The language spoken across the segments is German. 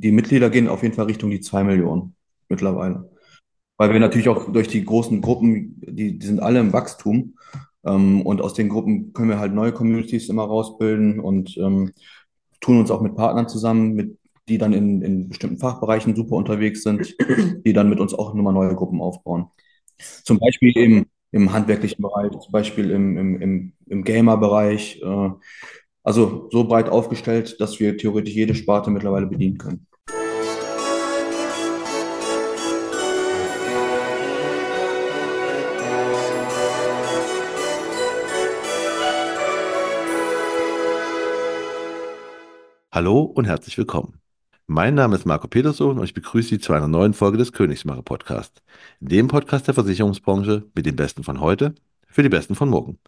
die Mitglieder gehen auf jeden Fall Richtung die 2 Millionen mittlerweile. Weil wir natürlich auch durch die großen Gruppen, die, die sind alle im Wachstum. Ähm, und aus den Gruppen können wir halt neue Communities immer rausbilden und ähm, tun uns auch mit Partnern zusammen, mit, die dann in, in bestimmten Fachbereichen super unterwegs sind, die dann mit uns auch nochmal neue Gruppen aufbauen. Zum Beispiel im, im handwerklichen Bereich, zum Beispiel im, im, im, im Gamer-Bereich. Äh, also so breit aufgestellt, dass wir theoretisch jede Sparte mittlerweile bedienen können. Hallo und herzlich willkommen. Mein Name ist Marco Peterson und ich begrüße Sie zu einer neuen Folge des Königsmacher Podcast, dem Podcast der Versicherungsbranche mit den Besten von heute für die Besten von morgen.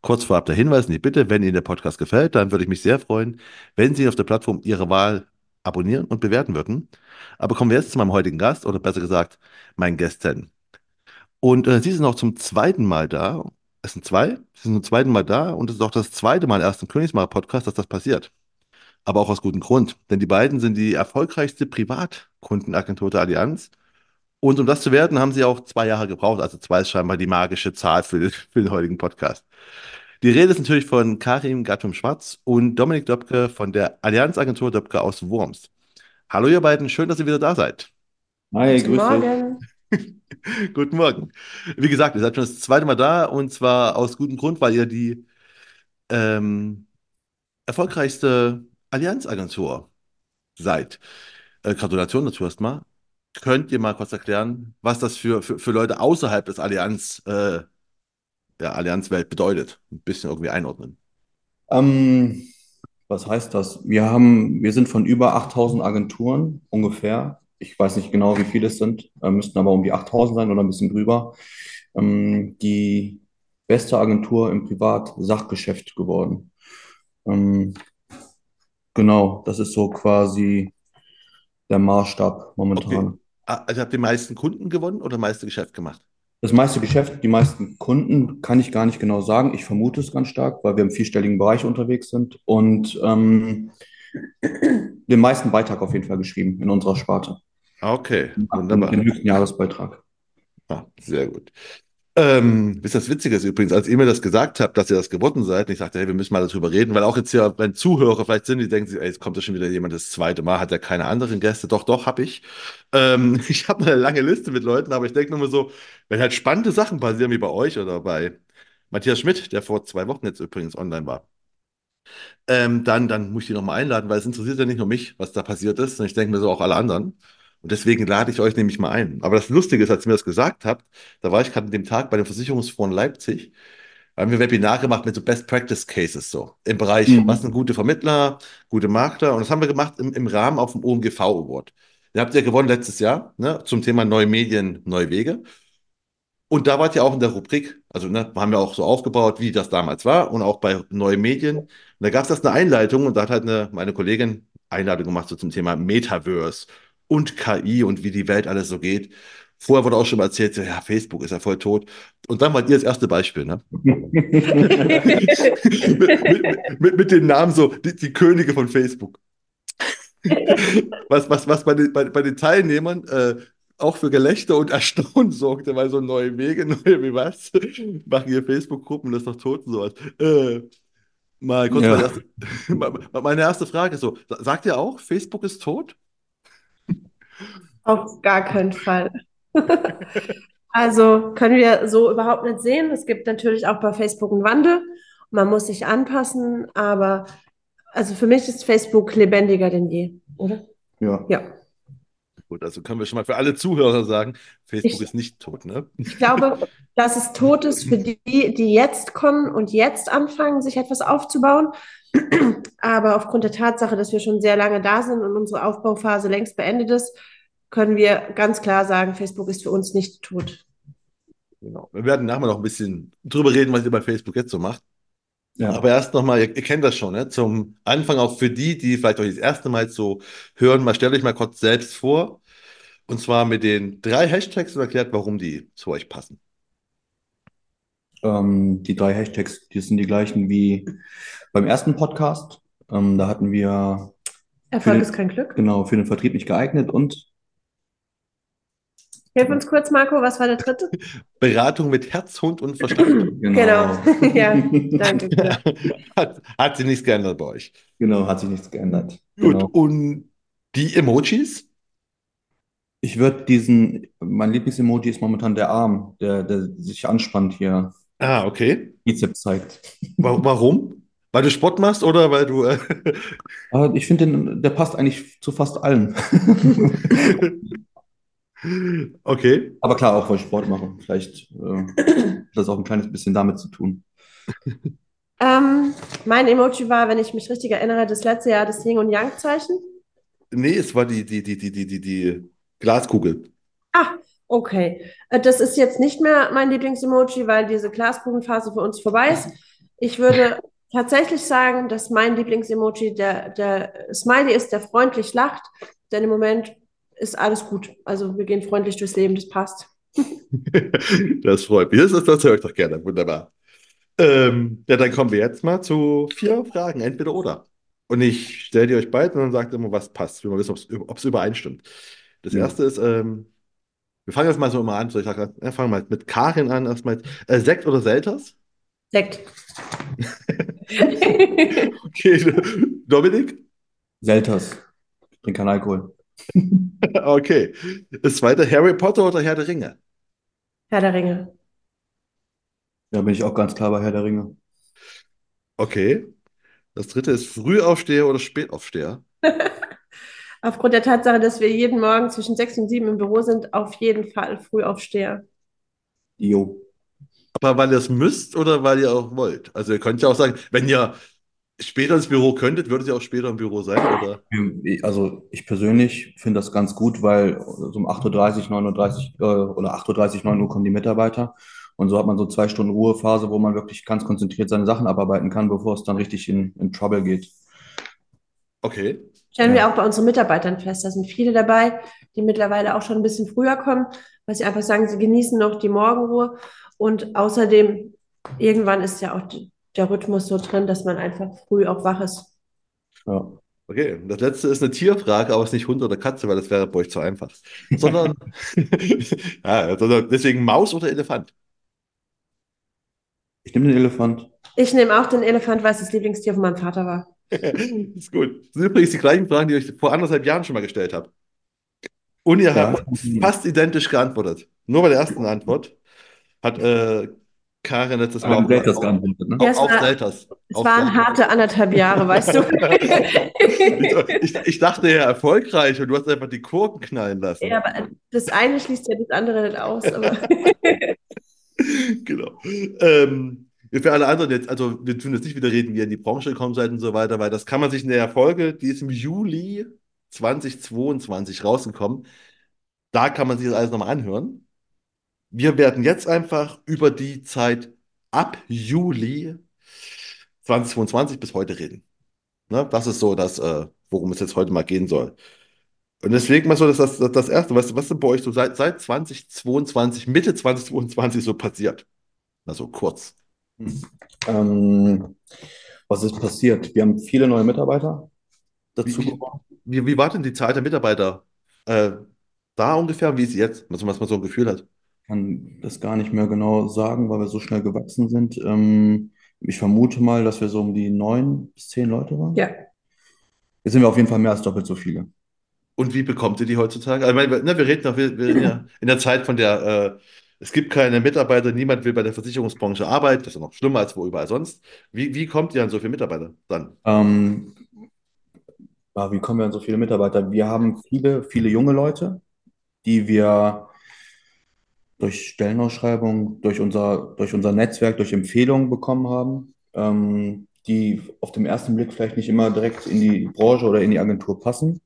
Kurz vorab der Hinweis in die Bitte, wenn Ihnen der Podcast gefällt, dann würde ich mich sehr freuen, wenn Sie ihn auf der Plattform Ihrer Wahl abonnieren und bewerten würden. Aber kommen wir jetzt zu meinem heutigen Gast oder besser gesagt, meinen Gästen. Und äh, Sie sind auch zum zweiten Mal da. Es sind zwei. Sie sind zum zweiten Mal da und es ist auch das zweite Mal erst im Königsmacher Podcast, dass das passiert aber auch aus gutem Grund. Denn die beiden sind die erfolgreichste Privatkundenagentur der Allianz. Und um das zu werden, haben sie auch zwei Jahre gebraucht. Also zwei ist scheinbar die magische Zahl für, für den heutigen Podcast. Die Rede ist natürlich von Karim Gattum-Schwarz und Dominik Döpke von der Allianzagentur Döpke aus Worms. Hallo ihr beiden, schön, dass ihr wieder da seid. Hi, Guten Morgen. Guten Morgen. Wie gesagt, ihr seid schon das zweite Mal da und zwar aus gutem Grund, weil ihr die ähm, erfolgreichste Allianzagentur seid. Äh, Gratulation dazu erstmal. Könnt ihr mal kurz erklären, was das für, für, für Leute außerhalb des Allianz, äh, der Allianzwelt bedeutet? Ein bisschen irgendwie einordnen. Ähm, was heißt das? Wir haben, wir sind von über 8000 Agenturen ungefähr. Ich weiß nicht genau, wie viele es sind, äh, müssten aber um die 8000 sein oder ein bisschen drüber. Ähm, die beste Agentur im Privat-Sachgeschäft geworden. Ähm, Genau, das ist so quasi der Maßstab momentan. Okay. Ah, also habt ihr die meisten Kunden gewonnen oder meiste Geschäft gemacht? Das meiste Geschäft, die meisten Kunden kann ich gar nicht genau sagen. Ich vermute es ganz stark, weil wir im vierstelligen Bereich unterwegs sind und ähm, den meisten Beitrag auf jeden Fall geschrieben in unserer Sparte. Okay, wunderbar. Den höchsten Jahresbeitrag. Ah, sehr gut. Ähm, wisst ihr, das Witzige ist übrigens, als ihr mir das gesagt habt, dass ihr das geworden seid, und ich sagte, hey, wir müssen mal darüber reden, weil auch jetzt ja, wenn Zuhörer vielleicht sind, die denken sich, ey, jetzt kommt da schon wieder jemand das zweite Mal, hat er keine anderen Gäste. Doch, doch, hab ich. Ähm, ich habe eine lange Liste mit Leuten, aber ich denke nur mal so, wenn halt spannende Sachen passieren wie bei euch oder bei Matthias Schmidt, der vor zwei Wochen jetzt übrigens online war, ähm, dann, dann muss ich die nochmal einladen, weil es interessiert ja nicht nur mich, was da passiert ist, sondern ich denke mir so auch alle anderen. Und deswegen lade ich euch nämlich mal ein. Aber das Lustige ist, als ihr mir das gesagt habt, da war ich gerade an dem Tag bei dem Versicherungsfonds Leipzig, da haben wir ein Webinar gemacht mit so Best Practice Cases so im Bereich, mhm. was sind gute Vermittler, gute Makler. Und das haben wir gemacht im, im Rahmen auf dem OMGV Award. Den habt ihr gewonnen letztes Jahr ne, zum Thema Neue Medien, Neue Wege. Und da wart ihr auch in der Rubrik, also ne, haben wir auch so aufgebaut, wie das damals war und auch bei Neue Medien. Und da gab es das eine Einleitung und da hat halt eine, meine Kollegin Einladung gemacht so zum Thema Metaverse und KI und wie die Welt alles so geht. Vorher wurde auch schon mal erzählt, ja, Facebook ist ja voll tot. Und dann wart ihr das erste Beispiel, ne? mit, mit, mit, mit, den Namen so, die, die Könige von Facebook. was, was, was bei den, bei, bei den Teilnehmern äh, auch für Gelächter und Erstaunen sorgte, weil so neue Wege, neue wie was, machen hier Facebook-Gruppen, das ist doch tot und sowas. Äh, mal kurz ja. meine, erste, meine erste Frage ist so, sagt ihr auch, Facebook ist tot? Auf gar keinen Fall. also können wir so überhaupt nicht sehen. Es gibt natürlich auch bei Facebook einen Wandel. Man muss sich anpassen, aber also für mich ist Facebook lebendiger denn je, oder? Ja. Ja. Gut, also können wir schon mal für alle Zuhörer sagen, Facebook ich, ist nicht tot, ne? Ich glaube, dass es tot ist für die, die jetzt kommen und jetzt anfangen, sich etwas aufzubauen. Aber aufgrund der Tatsache, dass wir schon sehr lange da sind und unsere Aufbauphase längst beendet ist, können wir ganz klar sagen, Facebook ist für uns nicht tot. Genau. Wir werden nachher noch ein bisschen drüber reden, was ihr bei Facebook jetzt so macht. Ja. Aber erst nochmal, ihr, ihr kennt das schon, ne? zum Anfang auch für die, die vielleicht euch das erste Mal so hören, mal stellt euch mal kurz selbst vor. Und zwar mit den drei Hashtags und erklärt, warum die zu euch passen. Ähm, die drei Hashtags, die sind die gleichen wie beim ersten Podcast. Ähm, da hatten wir Erfolg Für- ist kein Glück. genau, für den Vertrieb nicht geeignet und Hilf uns kurz, Marco, was war der dritte? Beratung mit Herz, Hund und Verstand. Genau. Ja, danke. Genau. hat, hat sich nichts geändert bei euch. Genau, hat sich nichts geändert. Gut, Genau. und die Emojis? Ich würde diesen, mein Lieblingsemoji ist momentan der Arm, der, der sich anspannt hier, Ah, okay. Bizeps zeigt. Wa- Warum? Weil du Sport machst oder weil du. Äh, Aber ich finde, den- der passt eigentlich zu fast allen. okay. Aber klar, auch weil ich Sport mache. Vielleicht äh, hat das auch ein kleines bisschen damit zu tun. Ähm, mein Emoji war, wenn ich mich richtig erinnere, das letzte Jahr das Yin- und Yang-Zeichen. Nee, es war die, die, die, die, die, die, die Glaskugel. Ah, okay. Äh, Das ist jetzt nicht mehr mein Lieblingsemoji, weil diese Glaskugelphase für uns vorbei ist. Ich würde tatsächlich sagen, dass mein Lieblingsemoji der, der Smiley ist, der freundlich lacht, denn im Moment ist alles gut. Also wir gehen freundlich durchs Leben, das passt. Das freut mich. Das, das, das höre ich doch gerne. Wunderbar. Ähm, ja, dann kommen wir jetzt mal zu vier Fragen, entweder oder. Und ich stelle die euch beide und dann sagt immer, was passt. Wir wollen wissen, ob es übereinstimmt. Das Ja. erste ist, ähm, wir fangen jetzt mal so immer an. So, ich sage, wir fangen mal mit Karin an. Erstmal äh, Sekt oder Selters? Sekt. Okay, Dominik? Selters. Ich trinke keinen Alkohol. Okay. Das zweite, Harry Potter oder Herr der Ringe? Herr der Ringe. Da bin ich auch ganz klar bei Herr der Ringe. Okay. Das dritte ist Frühaufsteher oder Spätaufsteher? Aufgrund der Tatsache, dass wir jeden Morgen zwischen sechs und sieben im Büro sind, auf jeden Fall Frühaufsteher. Jo. Aber weil ihr es müsst oder weil ihr auch wollt? Also ihr könnt ja auch sagen, wenn ihr später ins Büro könntet, würdet ihr auch später im Büro sein, oder? Also ich persönlich finde das ganz gut, weil so um 8.30 Uhr, 9.30 Uhr äh, oder 8.30 Uhr, 9 Uhr kommen die Mitarbeiter. Und so hat man so zwei Stunden Ruhephase, wo man wirklich ganz konzentriert seine Sachen abarbeiten kann, bevor es dann richtig in, in Trouble geht. Okay. Stellen wir Ja. auch bei unseren Mitarbeitern fest. Da sind viele dabei, die mittlerweile auch schon ein bisschen früher kommen, weil sie einfach sagen, sie genießen noch die Morgenruhe. Und außerdem, irgendwann ist ja auch der Rhythmus so drin, dass man einfach früh auch wach ist. Ja. Okay. Das letzte ist eine Tierfrage, aber es ist nicht Hund oder Katze, weil das wäre bei euch zu einfach. Sondern, ja, sondern deswegen Maus oder Elefant? Ich nehme den Elefant. Ich nehme auch den Elefant, weil es das Lieblingstier von meinem Vater war. ist gut. Das sind übrigens die gleichen Fragen, die ich euch vor anderthalb Jahren schon mal gestellt habe. Und ihr Ja. habt fast identisch geantwortet. Nur bei der ersten Antwort hat äh, Karin letztes Mal auch, auch, geantwortet, ne? Ja, es auch, auch war- Selters. Es waren harte anderthalb Jahre, weißt du. Ich, ich, dachte ja erfolgreich und du hast einfach die Kurven knallen lassen. Ja, aber das eine schließt ja das andere nicht aus. Aber Genau. Ähm, für alle anderen jetzt, also wir tun jetzt nicht wieder reden, wie ihr in die Branche gekommen seid und so weiter, weil das kann man sich in der Folge, die ist im Juli 2022 rausgekommen, da kann man sich das alles nochmal anhören. Wir werden jetzt einfach über die Zeit ab Juli 2022 bis heute reden. Ne? Das ist so das, äh, worum es jetzt heute mal gehen soll. Und deswegen mal so, dass das, das, das Erste, was, was ist bei euch so seit, seit 2022, Mitte 2022 so passiert? Also kurz. Ähm, was ist passiert? Wir haben viele neue Mitarbeiter dazu Wie-. Wie, wie war denn die Zahl der Mitarbeiter äh, da ungefähr? Wie ist sie jetzt? Was, was man so ein Gefühl hat. Ich kann das gar nicht mehr genau sagen, weil wir so schnell gewachsen sind. Ähm, ich vermute mal, dass wir so um die neun bis zehn Leute waren. ja, Jetzt sind wir auf jeden Fall mehr als doppelt so viele. Und wie bekommt ihr die heutzutage? Also, ich meine, ne, wir reden noch, wir, wir ja in der Zeit von der, äh, es gibt keine Mitarbeiter, niemand will bei der Versicherungsbranche arbeiten, das ist ja noch schlimmer als wo überall sonst. Wie, wie kommt ihr an so viele Mitarbeiter dann? Ähm, ja, wie kommen wir an so viele Mitarbeiter? Wir haben viele, viele junge Leute, die wir durch Stellenausschreibung, durch unser, durch unser Netzwerk, durch Empfehlungen bekommen haben, ähm, die auf den ersten Blick vielleicht nicht immer direkt in die Branche oder in die Agentur passen,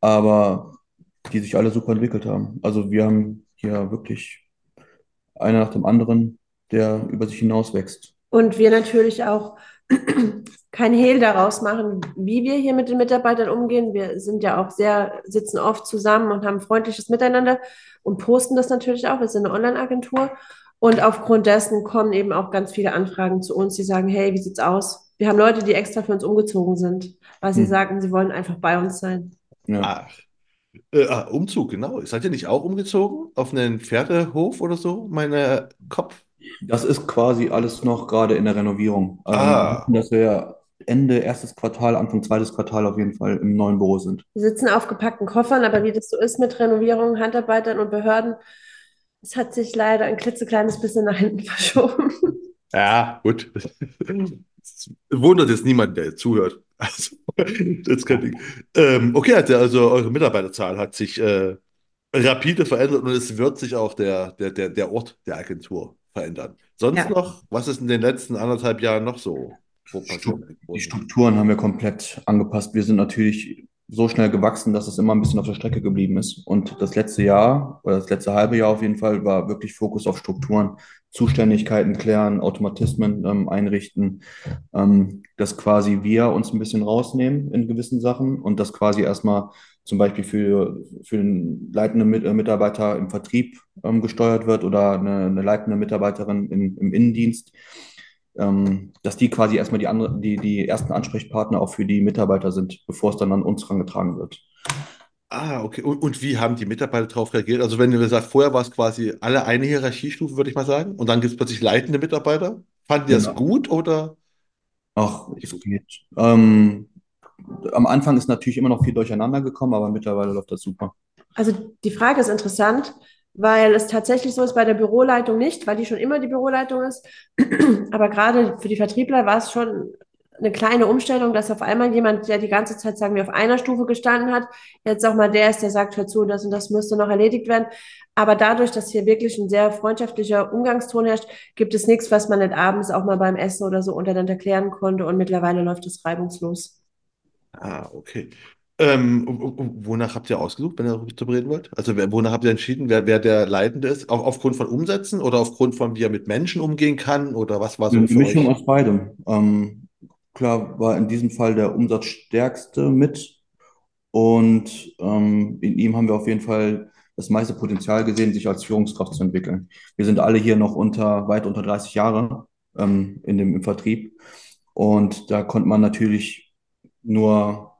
aber die sich alle super entwickelt haben. Also wir haben hier wirklich einer nach dem anderen, der über sich hinaus wächst. und wir natürlich auch kein Hehl daraus machen, wie wir hier mit den Mitarbeitern umgehen. Wir sind ja auch sehr, sitzen oft zusammen und haben freundliches Miteinander und posten das natürlich auch. Wir sind eine Online-Agentur und aufgrund dessen kommen eben auch ganz viele Anfragen zu uns, die sagen, hey, wie sieht's aus? Wir haben Leute, die extra für uns umgezogen sind, weil sie Hm. sagten, sie wollen einfach bei uns sein. Ja. Ach. Äh, ah, Umzug, genau. Seid ihr nicht auch umgezogen auf einen Pferdehof oder so? Meine Kopf. Das ist quasi alles noch gerade in der Renovierung. Also, Ah. dass wir Ende erstes Quartal, Anfang zweites Quartal auf jeden Fall im neuen Büro sind. Wir sitzen auf gepackten Koffern, aber wie das so ist mit Renovierungen, Handarbeitern und Behörden, es hat sich leider ein klitzekleines bisschen nach hinten verschoben. Ja, gut. Es wundert jetzt niemand, der jetzt zuhört. Also, das ist kein Ding. Ähm, okay, also also eure Mitarbeiterzahl hat sich äh, rapide verändert und es wird sich auch der, der, der, der Ort der Agentur verändern. Sonst Ja. noch, was ist in den letzten anderthalb Jahren noch so so passiert? Die Strukturen haben wir komplett angepasst. Wir sind natürlich so schnell gewachsen, dass es immer ein bisschen auf der Strecke geblieben ist. Und das letzte Jahr, oder das letzte halbe Jahr auf jeden Fall, war wirklich Fokus auf Strukturen, Zuständigkeiten klären, Automatismen ähm, einrichten, ähm, dass quasi wir uns ein bisschen rausnehmen in gewissen Sachen und das quasi erstmal zum Beispiel für, für den leitenden äh, Mitarbeiter im Vertrieb ähm, gesteuert wird oder eine, eine leitende Mitarbeiterin im, im Innendienst ähm, dass die quasi erstmal die, andere, die, die ersten Ansprechpartner auch für die Mitarbeiter sind, bevor es dann an uns herangetragen wird. Ah, okay. Und, und wie haben die Mitarbeiter darauf reagiert? Also wenn du sagst, vorher war es quasi alle eine Hierarchiestufe, würde ich mal sagen, und dann gibt es plötzlich leitende Mitarbeiter. Fanden die das Genau. gut oder? Ach, es geht. Ähm, am Anfang ist natürlich immer noch viel durcheinander gekommen, aber mittlerweile läuft das super. Also die Frage ist interessant, weil es tatsächlich so ist bei der Büroleitung nicht, weil die schon immer die Büroleitung ist. Aber gerade für die Vertriebler war es schon eine kleine Umstellung, dass auf einmal jemand, der die ganze Zeit, sagen wir, auf einer Stufe gestanden hat, jetzt auch mal der ist, der sagt, hör zu, das und das müsste noch erledigt werden. Aber dadurch, dass hier wirklich ein sehr freundschaftlicher Umgangston herrscht, gibt es nichts, was man nicht abends auch mal beim Essen oder so untereinander klären konnte. Und mittlerweile läuft es reibungslos. Ah, okay. Ähm, wonach habt ihr ausgesucht, wenn ihr darüber reden wollt? Also wer, wonach habt ihr entschieden, wer, wer der Leitende ist? Auf, aufgrund von Umsätzen oder aufgrund von, wie er mit Menschen umgehen kann? Oder was war so Eine für Mischung euch? aus beidem. Ähm, klar war in diesem Fall der Umsatzstärkste mit und ähm, in ihm haben wir auf jeden Fall das meiste Potenzial gesehen, sich als Führungskraft zu entwickeln. Wir sind alle hier noch unter, weit unter 30 Jahre ähm, in dem, im Vertrieb und da konnte man natürlich nur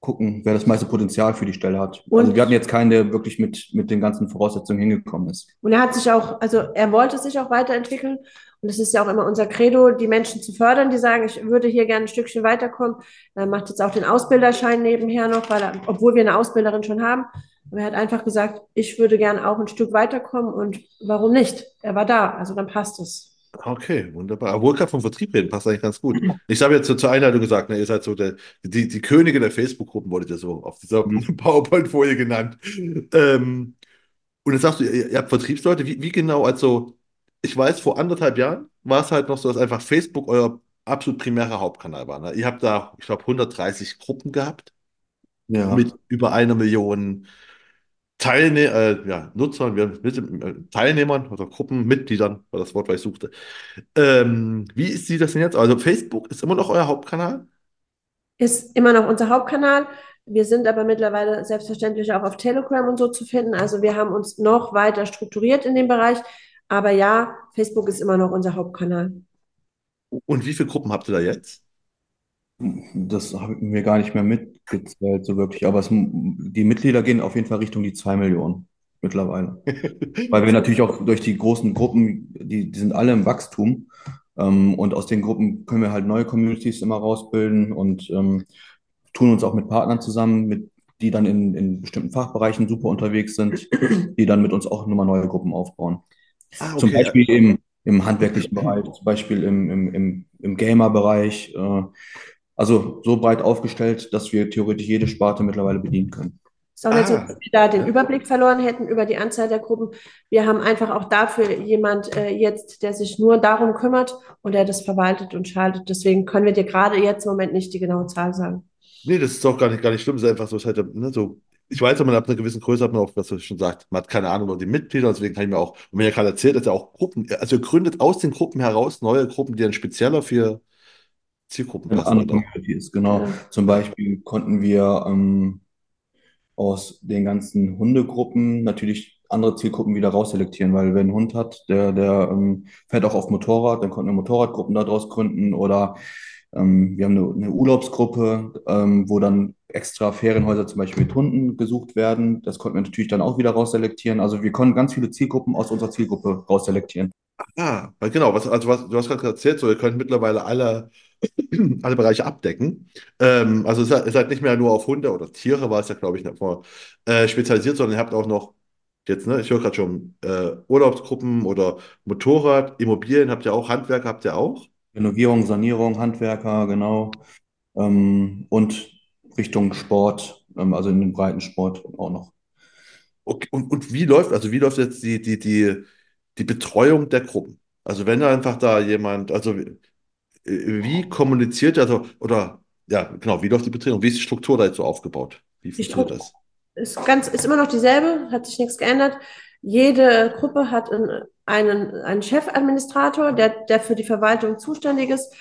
gucken, wer das meiste Potenzial für die Stelle hat. Also Und- wir hatten jetzt keinen, der wirklich mit, mit den ganzen Voraussetzungen hingekommen ist. Und er hat sich auch, also er wollte sich auch weiterentwickeln. Und es ist ja auch immer unser Credo, die Menschen zu fördern, die sagen, ich würde hier gerne ein Stückchen weiterkommen. Er macht jetzt auch den Ausbilderschein nebenher noch, weil er, obwohl wir eine Ausbilderin schon haben. Aber er hat einfach gesagt, ich würde gerne auch ein Stück weiterkommen und warum nicht? Er war da, also dann passt es. Okay, wunderbar. Obwohl gerade vom Vertrieb reden, passt eigentlich ganz gut. Ich habe jetzt so zur Einleitung gesagt, ne, ihr seid so der, die, die Könige der Facebook-Gruppen, wurdet ihr so auf dieser Mhm. PowerPoint-Folie genannt. Ähm, und jetzt sagst du, ihr, ihr habt Vertriebsleute, wie, wie genau, also ich weiß, vor anderthalb Jahren war es halt noch so, dass einfach Facebook euer absolut primärer Hauptkanal war. Ne? Ihr habt da, ich glaube, 130 Gruppen gehabt Ja. mit über einer Million Teilne äh, ja, Nutzern, wir, mit, äh, Teilnehmern oder Gruppenmitgliedern, war das Wort, was ich suchte. Ähm, wie sieht das denn jetzt? Also Facebook ist immer noch euer Hauptkanal? Ist immer noch unser Hauptkanal. Wir sind aber mittlerweile selbstverständlich auch auf Telegram und so zu finden. Also wir haben uns noch weiter strukturiert in dem Bereich. Aber ja, Facebook ist immer noch unser Hauptkanal. Und wie viele Gruppen habt ihr da jetzt? Das habe ich mir gar nicht mehr mitgezählt, so wirklich. Aber es, die Mitglieder gehen auf jeden Fall Richtung die zwei Millionen mittlerweile. Weil wir natürlich auch durch die großen Gruppen, die, die sind alle im Wachstum. Ähm, und aus den Gruppen können wir halt neue Communities immer rausbilden und ähm, tun uns auch mit Partnern zusammen, mit, die dann in, in bestimmten Fachbereichen super unterwegs sind, die dann mit uns auch nochmal neue Gruppen aufbauen. Ah, Zum okay. Beispiel im, im handwerklichen Bereich, zum Beispiel im, im, im, im Gamer-Bereich. Äh, also so breit aufgestellt, dass wir theoretisch jede Sparte mittlerweile bedienen können. Ist auch nicht so, Ah. dass wir da den Überblick verloren hätten über die Anzahl der Gruppen. Wir haben einfach auch dafür jemand äh, jetzt, der sich nur darum kümmert und der das verwaltet und schaltet. Deswegen können wir dir gerade jetzt im Moment nicht die genaue Zahl sagen. Nee, das ist auch gar nicht, gar nicht schlimm. Es ist einfach so, es ist halt, ne, so. Ich weiß, man ab einer gewissen Größe hat man auch, was du schon sagt, man hat keine Ahnung über die Mitglieder, deswegen kann ich mir auch, und wenn ihr gerade erzählt, dass ihr auch Gruppen, also ihr gründet aus den Gruppen heraus neue Gruppen, die dann spezieller für Zielgruppen Eine passen? Communities, genau. Ja. Zum Beispiel konnten wir ähm, aus den ganzen Hundegruppen natürlich andere Zielgruppen wieder rausselektieren, weil wer einen Hund hat, der, der ähm, fährt auch auf Motorrad, dann konnten wir Motorradgruppen daraus gründen oder Ähm, wir haben eine, eine Urlaubsgruppe, ähm, wo dann extra Ferienhäuser zum Beispiel mit Hunden gesucht werden. Das konnten wir natürlich dann auch wieder rausselektieren. Also wir konnten ganz viele Zielgruppen aus unserer Zielgruppe rausselektieren. Ah, genau, was, also was, du hast gerade erzählt, so, ihr könnt mittlerweile alle, alle Bereiche abdecken. Ähm, also seid, ihr seid nicht mehr nur auf Hunde oder Tiere, war es ja, glaube ich, davor, äh, spezialisiert, sondern ihr habt auch noch, jetzt, ne, ich höre gerade schon, äh, Urlaubsgruppen oder Motorrad, Immobilien habt ihr auch, Handwerk habt ihr auch. Renovierung, Sanierung, Handwerker, genau. Ähm, und Richtung Sport, ähm, also in den Breitensport auch noch. Okay, und, und wie läuft, also wie läuft jetzt die, die, die, die Betreuung der Gruppen? Also wenn da einfach da jemand, also wie, wie kommuniziert, also, oder ja, genau, wie läuft die Betreuung? Wie ist die Struktur da jetzt so aufgebaut? Wie funktioniert das? ist ganz, ist immer noch dieselbe, hat sich nichts geändert. Jede Gruppe hat einen, einen, einen Chefadministrator, der, der für die Verwaltung zuständig ist.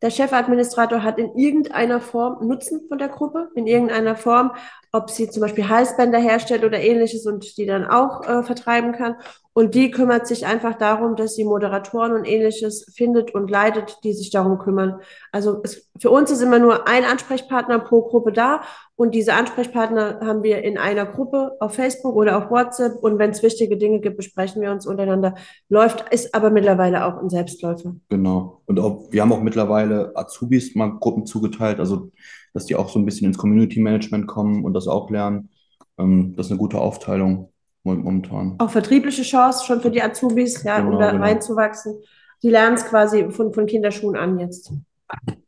Der Chefadministrator hat in irgendeiner Form Nutzen von der Gruppe, in irgendeiner Form, ob sie zum Beispiel Halsbänder herstellt oder ähnliches und die dann auch äh, vertreiben kann. Und die kümmert sich einfach darum, dass sie Moderatoren und ähnliches findet und leitet, die sich darum kümmern. Also es, für uns ist immer nur ein Ansprechpartner pro Gruppe da und diese Ansprechpartner haben wir in einer Gruppe auf Facebook oder auf WhatsApp und wenn es wichtige Dinge gibt, besprechen wir uns untereinander. Läuft, ist aber mittlerweile auch ein Selbstläufer. Genau. Und auch, wir haben auch mittlerweile Azubis mal Gruppen zugeteilt, also dass die auch so ein bisschen ins Community Management kommen und das auch lernen. Ähm, das ist eine gute Aufteilung momentan. Auch vertriebliche Chance schon für die Azubis, ja, um Genau, da genau. reinzuwachsen. Die lernen es quasi von, von Kinderschuhen an jetzt.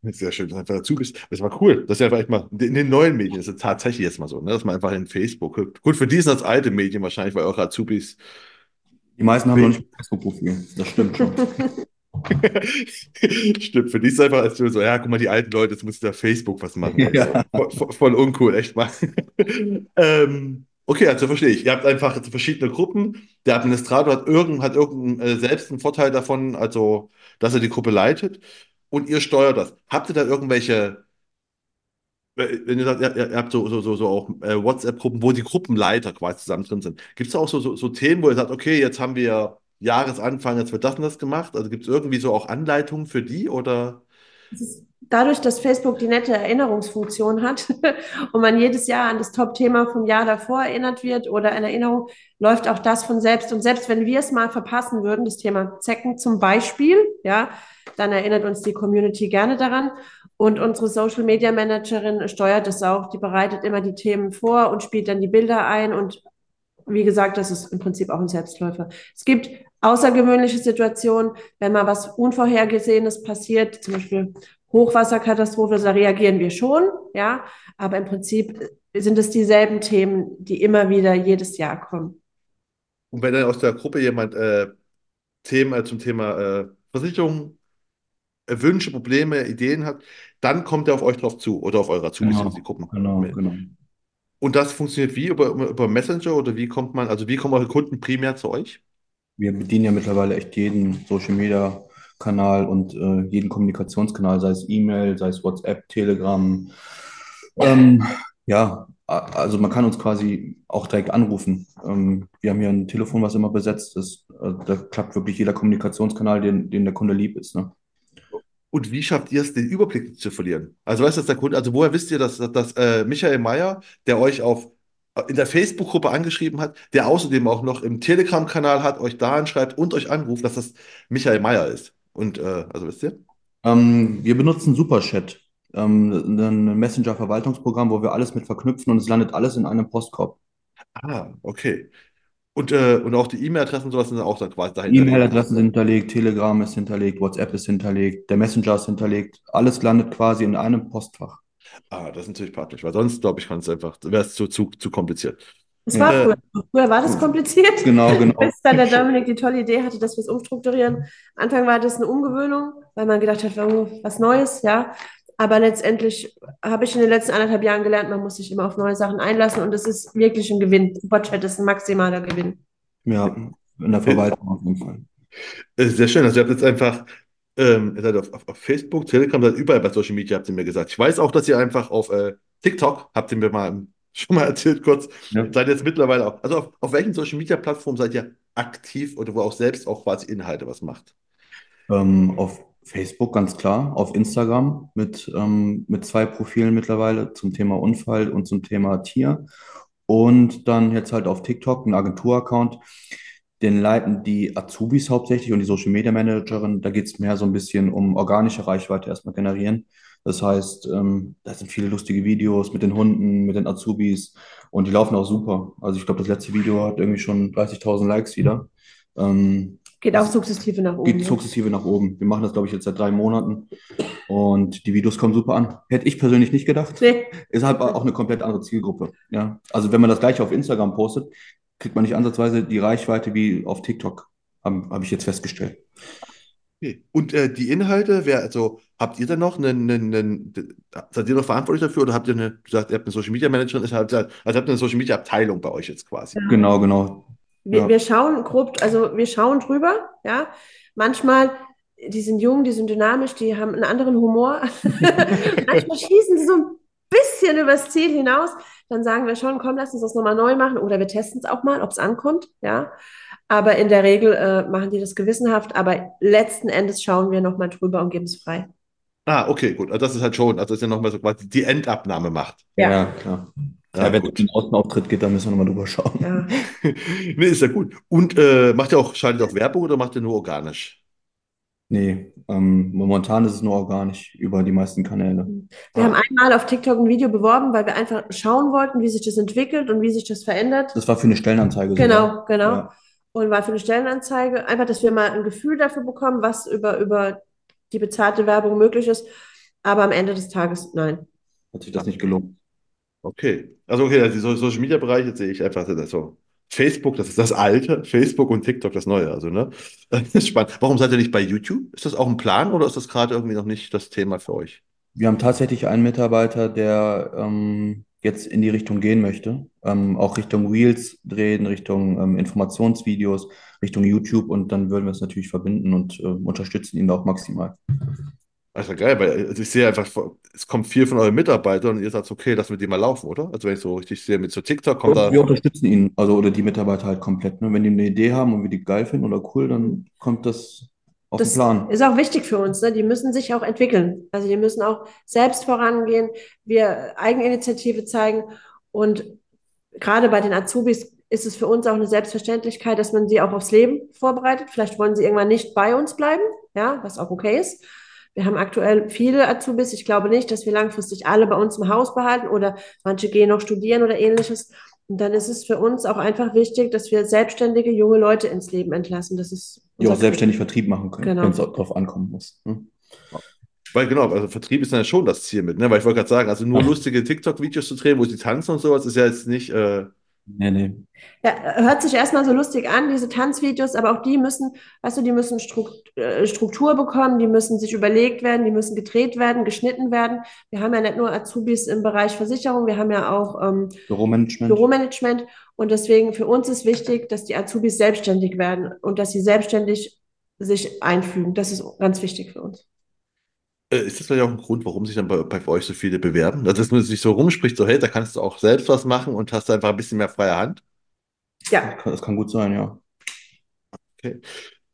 Sehr schön, dass du einfach dazu bist. Das war cool. Das ist ja vielleicht mal in den neuen Medien ist es tatsächlich jetzt mal so, ne, dass man einfach in Facebook guckt. Gut, für die sind das alte Medien wahrscheinlich, weil eure Azubis. Die meisten haben noch nicht ein Facebook-Profil. Das stimmt schon. Stimmt, für die ist es einfach als so, ja, guck mal, die alten Leute, jetzt muss da Facebook was machen. Ja. voll, voll, voll uncool, echt mal. ähm, okay, also verstehe ich. Ihr habt einfach verschiedene Gruppen. Der Administrator hat irgend, hat irgendeinen äh, selbst einen Vorteil davon, also dass er die Gruppe leitet und ihr steuert das. Habt ihr da irgendwelche, äh, wenn ihr sagt, ihr, ihr habt so, so, so, so auch äh, WhatsApp-Gruppen, wo die Gruppenleiter quasi zusammen drin sind. Gibt es da auch so, so, so Themen, wo ihr sagt, okay, jetzt haben wir Jahresanfang, jetzt wird das und das gemacht? Also gibt es irgendwie so auch Anleitungen für die oder? Es dadurch, dass Facebook die nette Erinnerungsfunktion hat und man jedes Jahr an das Top-Thema vom Jahr davor erinnert wird oder eine Erinnerung, läuft auch das von selbst. Und selbst wenn wir es mal verpassen würden, das Thema Zecken zum Beispiel, ja, dann erinnert uns die Community gerne daran. Und unsere Social Media Managerin steuert das auch. Die bereitet immer die Themen vor und spielt dann die Bilder ein. Und wie gesagt, das ist im Prinzip auch ein Selbstläufer. Es gibt außergewöhnliche Situationen, wenn mal was Unvorhergesehenes passiert, zum Beispiel Hochwasserkatastrophe, da reagieren wir schon, ja, aber im Prinzip sind es dieselben Themen, die immer wieder jedes Jahr kommen. Und wenn dann aus der Gruppe jemand äh, Themen äh, zum Thema äh, Versicherung, äh, Wünsche, Probleme, Ideen hat, dann kommt er auf euch drauf zu oder auf eure Azubis, Genau, die die Gruppen. genau, genau. Und das funktioniert wie? Über, über Messenger oder wie kommt man, also wie kommen eure Kunden primär zu euch? Wir bedienen ja mittlerweile echt jeden Social Media Kanal und äh, jeden Kommunikationskanal, sei es E-Mail, sei es WhatsApp, Telegram. Ähm, ja, also man kann uns quasi auch direkt anrufen. Ähm, wir haben hier ein Telefon, was immer besetzt ist. Äh, da klappt wirklich jeder Kommunikationskanal, den, den der Kunde lieb ist. Ne? Und wie schafft ihr es, den Überblick zu verlieren? Also weißt du, der Kunde, also woher wisst ihr, dass, dass, äh, Michael Mayer, der euch auf in der Facebook-Gruppe angeschrieben hat, der außerdem auch noch im Telegram-Kanal hat, euch da anschreibt und euch anruft, dass das Michael Mayer ist. Und äh, also wisst ihr? Ähm, wir benutzen Superchat, ähm, ein Messenger-Verwaltungsprogramm, wo wir alles mit verknüpfen und es landet alles in einem Postkorb. Ah, okay. Und, äh, und auch die E-Mail-Adressen und sowas sind auch dann quasi dahinter. E-Mail-Adressen sind hinterlegt, Telegram ist hinterlegt, WhatsApp ist hinterlegt, der Messenger ist hinterlegt. Alles landet quasi in einem Postfach. Ah, das ist natürlich praktisch, weil sonst, glaube ich, kann es einfach, wäre es zu, zu, zu kompliziert. Es war Äh, früher, früher war das kompliziert. Genau, genau. Bis dann der Dominik die tolle Idee hatte, dass wir es umstrukturieren. Anfang war das eine Umgewöhnung, weil man gedacht hat, was Neues, ja. Aber letztendlich habe ich in den letzten anderthalb Jahren gelernt, man muss sich immer auf neue Sachen einlassen und es ist wirklich ein Gewinn. Botchat ist ein maximaler Gewinn. Ja, in der Verwaltung auf jeden Fall. Äh, Sehr schön. Also ihr habt jetzt einfach, ähm, ihr seid auf, auf, auf Facebook, Telegram, seid überall bei Social Media, habt ihr mir gesagt. Ich weiß auch, dass ihr einfach auf äh, TikTok, habt ihr mir mal schon mal erzählt kurz, Ja. seid jetzt mittlerweile auch. Also auf, auf welchen Social Media Plattformen seid ihr aktiv oder wo auch selbst auch quasi Inhalte was macht? Ähm, auf Facebook ganz klar, auf Instagram mit, ähm, mit zwei Profilen mittlerweile zum Thema Unfall und zum Thema Tier. Und dann jetzt halt auf TikTok, ein Agentur-Account. Den leiten die Azubis hauptsächlich und die Social Media Managerin. Da geht es mehr so ein bisschen um organische Reichweite erstmal generieren. Das heißt, ähm, da sind viele lustige Videos mit den Hunden, mit den Azubis und die laufen auch super. Also ich glaube, das letzte Video hat irgendwie schon 30.000 Likes wieder. Ähm, Geht auch sukzessive nach oben. geht sukzessive nach oben. Wir machen das, glaube ich, jetzt seit drei Monaten und die Videos kommen super an. Hätte ich persönlich nicht gedacht. Nee. Ist halt auch eine komplett andere Zielgruppe. Ja, also wenn man das gleiche auf Instagram postet, kriegt man nicht ansatzweise die Reichweite wie auf TikTok, habe hab ich jetzt festgestellt. Okay. Und äh, die Inhalte, wer, also habt ihr da noch einen, einen, einen, seid ihr noch verantwortlich dafür oder habt ihr eine, du sagst, ihr habt eine Social Media Managerin, ist halt, also habt ihr eine Social Media Abteilung bei euch jetzt quasi? Genau, genau. Wir, Ja. wir schauen grob, also wir schauen drüber, ja. Manchmal, die sind jung, die sind dynamisch, die haben einen anderen Humor. Manchmal schießen sie so ein bisschen übers Ziel hinaus. Dann sagen wir schon, komm, lass uns das nochmal neu machen oder wir testen es auch mal, ob es ankommt, ja. Aber in der Regel äh, machen die das gewissenhaft, aber letzten Endes schauen wir nochmal drüber und geben es frei. Ah, okay, gut. Also das ist halt schon, also das ist ja nochmal so quasi die Endabnahme macht. Ja. Ja, klar. Ja, Ja, wenn es einen Außenauftritt geht, dann müssen wir nochmal drüber schauen. Ja. Nee, ist ja gut. Und äh, macht ihr auch, schaltet ihr auch Werbung oder macht ihr nur organisch? Nee, ähm, momentan ist es nur organisch über die meisten Kanäle. Wir haben einmal auf TikTok ein Video beworben, weil wir einfach schauen wollten, wie sich das entwickelt und wie sich das verändert. Das war für eine Stellenanzeige sogar. Genau, genau. Ja. Und war für eine Stellenanzeige. Einfach, dass wir mal ein Gefühl dafür bekommen, was über, über die bezahlte Werbung möglich ist. Aber am Ende des Tages, nein. Hat sich das nicht gelohnt. Okay. Also okay, also Social Media Bereich, jetzt sehe ich einfach so. Facebook, das ist das alte, Facebook und TikTok das neue, also ne? Das ist spannend. Warum seid ihr nicht bei YouTube? Ist das auch ein Plan oder ist das gerade irgendwie noch nicht das Thema für euch? Wir haben tatsächlich einen Mitarbeiter, der ähm, jetzt in die Richtung gehen möchte, ähm, auch Richtung Reels drehen, Richtung ähm, Informationsvideos, Richtung YouTube und dann würden wir es natürlich verbinden und ähm, unterstützen ihn da auch maximal. Ja geil, weil also ich sehe einfach, es kommt viel von euren Mitarbeitern und ihr sagt, okay, lassen wir die mal laufen, oder? Also wenn ich so richtig sehe, mit so TikTok kommt da. Wir unterstützen ihn, also oder die Mitarbeiter halt komplett. Ne? Wenn die eine Idee haben und wir die geil finden oder cool, dann kommt das auf den Das Plan. ist auch wichtig für uns. Ne? Die müssen sich auch entwickeln. Also die müssen auch selbst vorangehen, wir Eigeninitiative zeigen. Und gerade bei den Azubis ist es für uns auch eine Selbstverständlichkeit, dass man sie auch aufs Leben vorbereitet. Vielleicht wollen sie irgendwann nicht bei uns bleiben, ja, was auch okay ist. Wir haben aktuell viele Azubis. Ich glaube nicht, dass wir langfristig alle bei uns im Haus behalten oder manche gehen noch studieren oder ähnliches. Und dann ist es für uns auch einfach wichtig, dass wir selbstständige junge Leute ins Leben entlassen. Das ist Die auch selbstständig Vertrieb machen können, Genau. wenn es drauf ankommen muss. Ne? Weil genau, also Vertrieb ist dann ja schon das Ziel mit, ne? Weil ich wollte gerade sagen, also nur Ach. lustige TikTok-Videos zu drehen, wo sie tanzen und sowas, ist ja jetzt nicht, äh, Nee, nee. Ja, hört sich erstmal so lustig an, diese Tanzvideos, aber auch die müssen, weißt du, die müssen äh, Struktur bekommen, die müssen sich überlegt werden, die müssen gedreht werden, geschnitten werden. Wir haben ja nicht nur Azubis im Bereich Versicherung, wir haben ja auch ähm, Büromanagement. Büromanagement und deswegen für uns ist wichtig, dass die Azubis selbstständig werden und dass sie selbstständig sich einfügen. Das ist ganz wichtig für uns. Äh, ist das vielleicht auch ein Grund, warum sich dann bei, bei euch so viele bewerben? Also, Dass man sich so rumspricht, so, hey, da kannst du auch selbst was machen und hast einfach ein bisschen mehr freie Hand. Ja, Das kann, das kann gut sein, ja.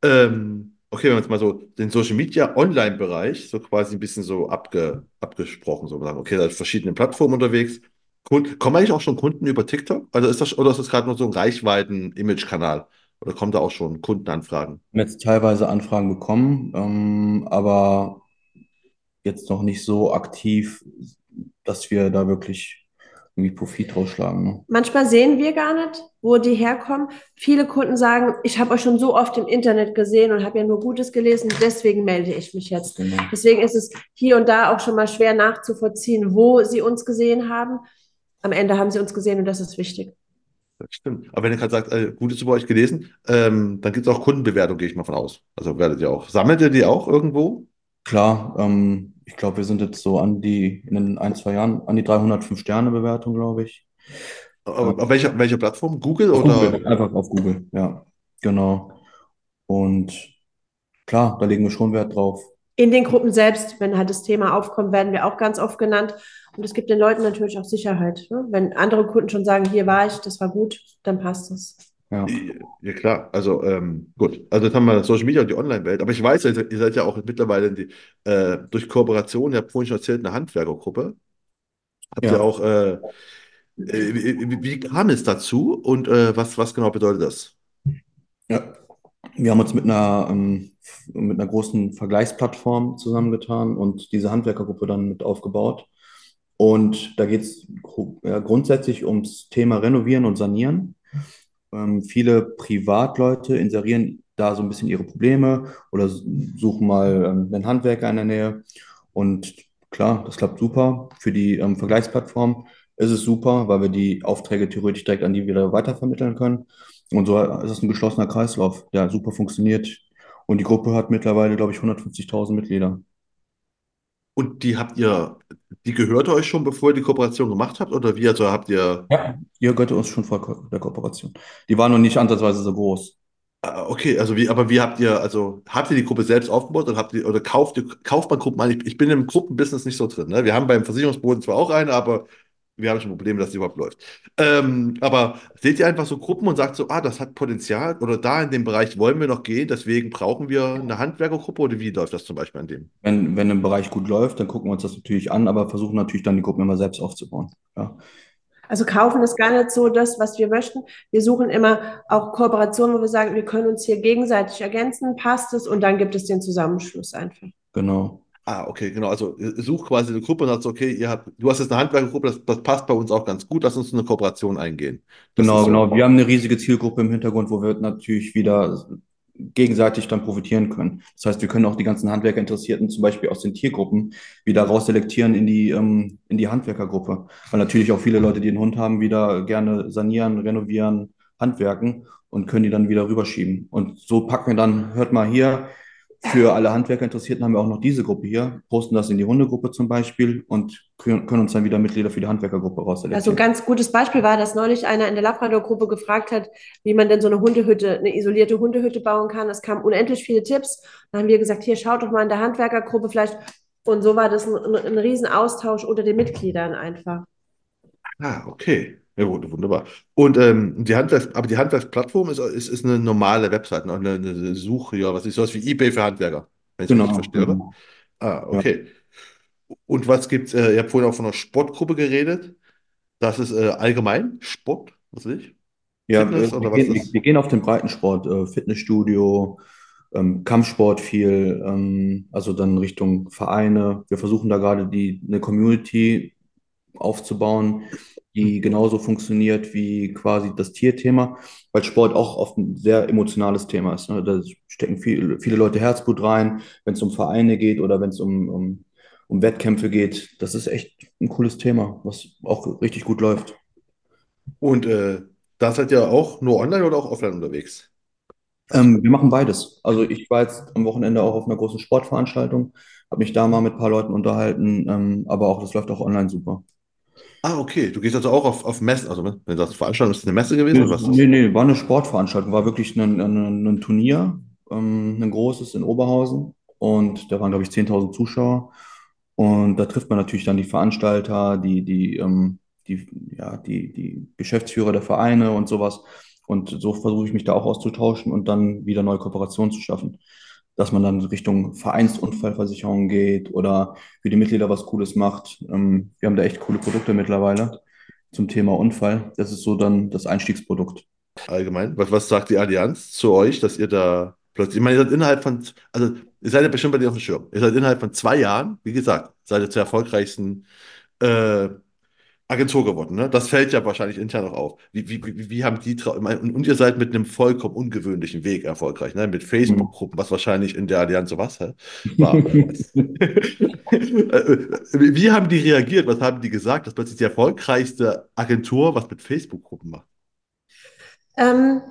Ähm, okay, wenn wir jetzt mal so den Social Media Online-Bereich so quasi ein bisschen so abge, abgesprochen, so sagen, okay, da sind verschiedene Plattformen unterwegs. Kunden, kommen eigentlich auch schon Kunden über TikTok? Also ist das, oder ist das gerade nur so ein Reichweiten-Image-Kanal? Oder kommen da auch schon Kundenanfragen? Wir haben jetzt teilweise Anfragen bekommen, ähm, aber jetzt noch nicht so aktiv, dass wir da wirklich irgendwie Profit rausschlagen. Ne? manchmal sehen wir gar nicht, wo die herkommen. Viele Kunden sagen, ich habe euch schon so oft im Internet gesehen und habe ja nur Gutes gelesen, deswegen melde ich mich jetzt. Genau. Deswegen ist es hier und da auch schon mal schwer nachzuvollziehen, wo sie uns gesehen haben. Am Ende haben sie uns gesehen und das ist wichtig. Das stimmt. Aber wenn ihr gerade sagt, äh, Gutes über euch gelesen, ähm, dann gibt es auch Kundenbewertung, gehe ich mal von aus. Also werdet ihr auch, sammelt ihr die auch irgendwo? Klar, ähm, ich glaube, wir sind jetzt so an die, in den ein, zwei Jahren, an die 305 Sterne Bewertung, glaube ich. Aber auf welcher, welcher Plattform? Google Auf oder? Google, einfach auf Google, ja, genau. Und klar, da legen wir schon Wert drauf. In den Gruppen selbst, wenn halt das Thema aufkommt, werden wir auch ganz oft genannt. Und es gibt den Leuten natürlich auch Sicherheit. Ne? Wenn andere Kunden schon sagen, hier war ich, das war gut, dann passt es. Ja. Ja, klar. Also, ähm, gut. Also, jetzt haben wir Social Media und die Online-Welt. Aber ich weiß, ihr seid, ihr seid ja auch mittlerweile die, äh, durch Kooperation, ihr habt vorhin schon erzählt, eine Handwerkergruppe. Habt ihr Ja. auch, äh, äh, wie, wie, kam es dazu und äh, was, was genau bedeutet das? Ja. Wir haben uns mit einer, ähm, mit einer großen Vergleichsplattform zusammengetan und diese Handwerkergruppe dann mit aufgebaut. Und da geht es grundsätzlich ums Thema Renovieren und Sanieren. Ähm, viele Privatleute inserieren da so ein bisschen ihre Probleme oder suchen mal ähm, einen Handwerker in der Nähe. Und klar, das klappt super. Für die ähm, Vergleichsplattform ist es super, weil wir die Aufträge theoretisch direkt an die wieder weitervermitteln können. Und so ist es ein geschlossener Kreislauf, der super funktioniert. Und die Gruppe hat mittlerweile, glaube ich, 150.000 Mitglieder. Und die habt ihr, die gehörte euch schon, bevor ihr die Kooperation gemacht habt? Oder wie? Also habt ihr. Ja. Ihr gehört uns schon vor der Kooperation. Die war noch nicht ansatzweise so groß. Ah, Okay, also wie, aber wie habt ihr, also habt ihr die Gruppe selbst aufgebaut oder habt ihr, oder kauft ihr, kauft man Gruppen ein? Ich, ich bin im Gruppenbusiness nicht so drin, ne? Wir haben beim Versicherungsboden zwar auch eine, aber wir haben schon Probleme, dass die überhaupt läuft. Ähm, aber seht ihr einfach so Gruppen und sagt so, ah, das hat Potenzial oder da in dem Bereich wollen wir noch gehen, deswegen brauchen wir eine Handwerkergruppe oder wie läuft das zum Beispiel an dem? Wenn, wenn ein Bereich gut läuft, dann gucken wir uns das natürlich an, aber versuchen natürlich dann die Gruppen immer selbst aufzubauen. Ja. Also kaufen ist gar nicht so das, was wir möchten. Wir suchen immer auch Kooperationen, wo wir sagen, wir können uns hier gegenseitig ergänzen, passt es und dann gibt es den Zusammenschluss einfach. Genau. Ah, okay, genau. Also äh, such quasi eine Gruppe und sagst, okay, ihr habt, du hast jetzt eine Handwerkergruppe, das, das passt bei uns auch ganz gut, lass uns eine Kooperation eingehen. Das Genau, so. genau. Wir haben eine riesige Zielgruppe im Hintergrund, wo wir natürlich wieder gegenseitig dann profitieren können. Das heißt, wir können auch die ganzen Handwerkerinteressierten zum Beispiel aus den Tiergruppen wieder rausselektieren in die, ähm, in die Handwerkergruppe. Weil natürlich auch viele Leute, die einen Hund haben, wieder gerne sanieren, renovieren, handwerken und können die dann wieder rüberschieben. Und so packen wir dann, hört mal hier, für alle Handwerkerinteressierten haben wir auch noch diese Gruppe hier, posten das in die Hundegruppe zum Beispiel und können uns dann wieder Mitglieder für die Handwerkergruppe Also ein ganz gutes Beispiel war, dass neulich einer in der Labrador-Gruppe gefragt hat, wie man denn so eine Hundehütte, eine isolierte Hundehütte bauen kann. Es kamen unendlich viele Tipps. Dann haben wir gesagt, hier schaut doch mal in der Handwerkergruppe vielleicht. Und so war das ein, ein Riesenaustausch unter den Mitgliedern einfach. Ah, okay. Ja, gut, wunderbar. Und ähm, die Handwerks, aber die Handwerksplattform ist, ist, ist eine normale Webseite, ne? eine, eine Suche, ja, was ist sowas wie eBay für Handwerker, wenn ich das richtig Genau, verstehe, oder? genau. Ah, Ja. okay. Und was gibt's? Äh, ihr habt vorhin auch von einer Sportgruppe geredet. Das ist äh, allgemein Sport, was weiß ich? Ja, Fitness äh, wir gehen, wir, ist? wir gehen auf den Breitensport, äh, Fitnessstudio, ähm, Kampfsport viel, ähm, also dann Richtung Vereine. Wir versuchen da gerade die, eine Community aufzubauen, die genauso funktioniert wie quasi das Tierthema, weil Sport auch oft ein sehr emotionales Thema ist. Ne? Da stecken viel, viele Leute Herzblut rein, wenn es um Vereine geht oder wenn es um, um, um Wettkämpfe geht. Das ist echt ein cooles Thema, was auch richtig gut läuft. Und äh, da seid ihr auch nur online oder auch offline unterwegs? Ähm, wir machen beides. Also ich war jetzt am Wochenende auch auf einer großen Sportveranstaltung, habe mich da mal mit ein paar Leuten unterhalten, ähm, aber auch das läuft auch online super. Ah, okay. Du gehst also auch auf, auf Messen. Also, wenn du sagst Veranstaltung, ist eine Messe gewesen Nee, oder was? Nee, nee, war eine Sportveranstaltung, war wirklich ein, ein, ein Turnier, ähm, ein großes in Oberhausen. Und da waren, glaube ich, 10.000 Zuschauer. Und da trifft man natürlich dann die Veranstalter, die, die, ähm, die, ja, die, die Geschäftsführer der Vereine und sowas. Und so versuche ich mich da auch auszutauschen und dann wieder neue Kooperationen zu schaffen, dass man dann Richtung Vereinsunfallversicherung geht oder für die Mitglieder was Cooles macht. Ähm, wir haben da echt coole Produkte mittlerweile zum Thema Unfall. Das ist so dann das Einstiegsprodukt. Allgemein. Was, was sagt die Allianz zu euch, dass ihr da plötzlich, ich meine, ihr seid innerhalb von, also ihr seid ja bestimmt bei dir auf dem Schirm. Ihr seid innerhalb von zwei Jahren, wie gesagt, seid ihr zur erfolgreichsten äh, Agentur geworden, ne? Das fällt ja wahrscheinlich intern noch auf. Wie, wie, wie, wie haben die, meine, und, und ihr seid mit einem vollkommen ungewöhnlichen Weg erfolgreich, ne? Mit Mhm. Facebook-Gruppen, was wahrscheinlich in der Allianz so was hä? war. Äh, Wie wie haben die reagiert? Was haben die gesagt? dass plötzlich die erfolgreichste Agentur was mit Facebook-Gruppen macht. Ähm,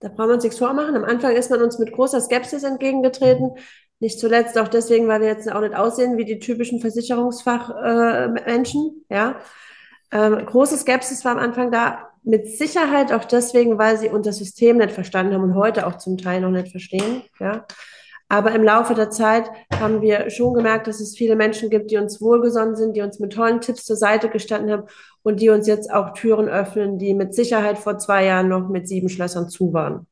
da brauchen wir uns nichts vormachen. Am Anfang ist man uns mit großer Skepsis entgegengetreten. Nicht zuletzt auch deswegen, weil wir jetzt auch nicht aussehen wie die typischen Versicherungsfachmenschen. ja. Ähm, große Skepsis war am Anfang da. Mit Sicherheit auch deswegen, weil sie unser System nicht verstanden haben und heute auch zum Teil noch nicht verstehen. Ja. Aber im Laufe der Zeit haben wir schon gemerkt, dass es viele Menschen gibt, die uns wohlgesonnen sind, die uns mit tollen Tipps zur Seite gestanden haben und die uns jetzt auch Türen öffnen, die mit Sicherheit vor zwei Jahren noch mit sieben Schlössern zu waren.